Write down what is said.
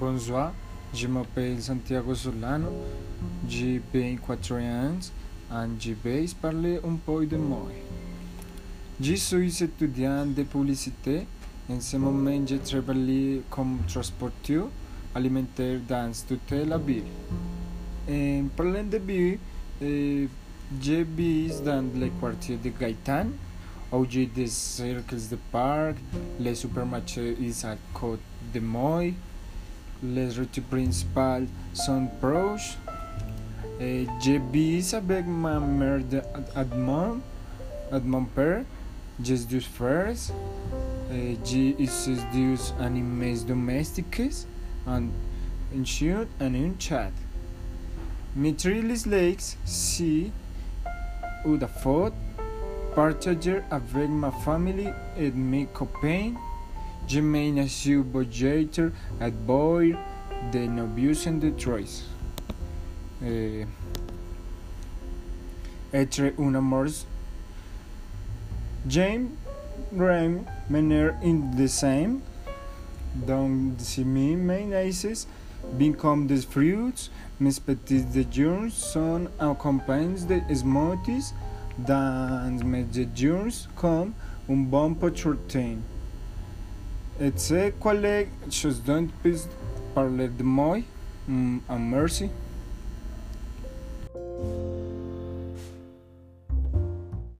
François, je m'appelle Santiago Solano, j'ai 24 ans et je vais parler un peu de moi. Je suis étudiant de publicité. En ce moment, je travaille comme transporteur alimentaire dans toute la ville. En parlant de ville, eh, je vis dans le quartier de Gaëtan, où j'ai des cercles de parc, les supermarchés is à côté de moi, les routes principales sont proches. Eh, je vis avec ma mère de Edmond, et mon père, just dos first, eh, je uses dos animais domestiques, and chien and un chat. Mitrilis Lakes, si, ou da faute, partager avec ma famille et mes copains. Je mène su budgétaire at boy de Nobius and Detroit. Eh, être un amour. James Graham mener in the same. Donc, si mi menaces become the fruits, Miss mes petits déjeuners sont accompagnés de smoothies dans mes déjeuners come un bon protein. e ce coleg që zdojnë të pëzë parle dëmoj, mm, a mërsi,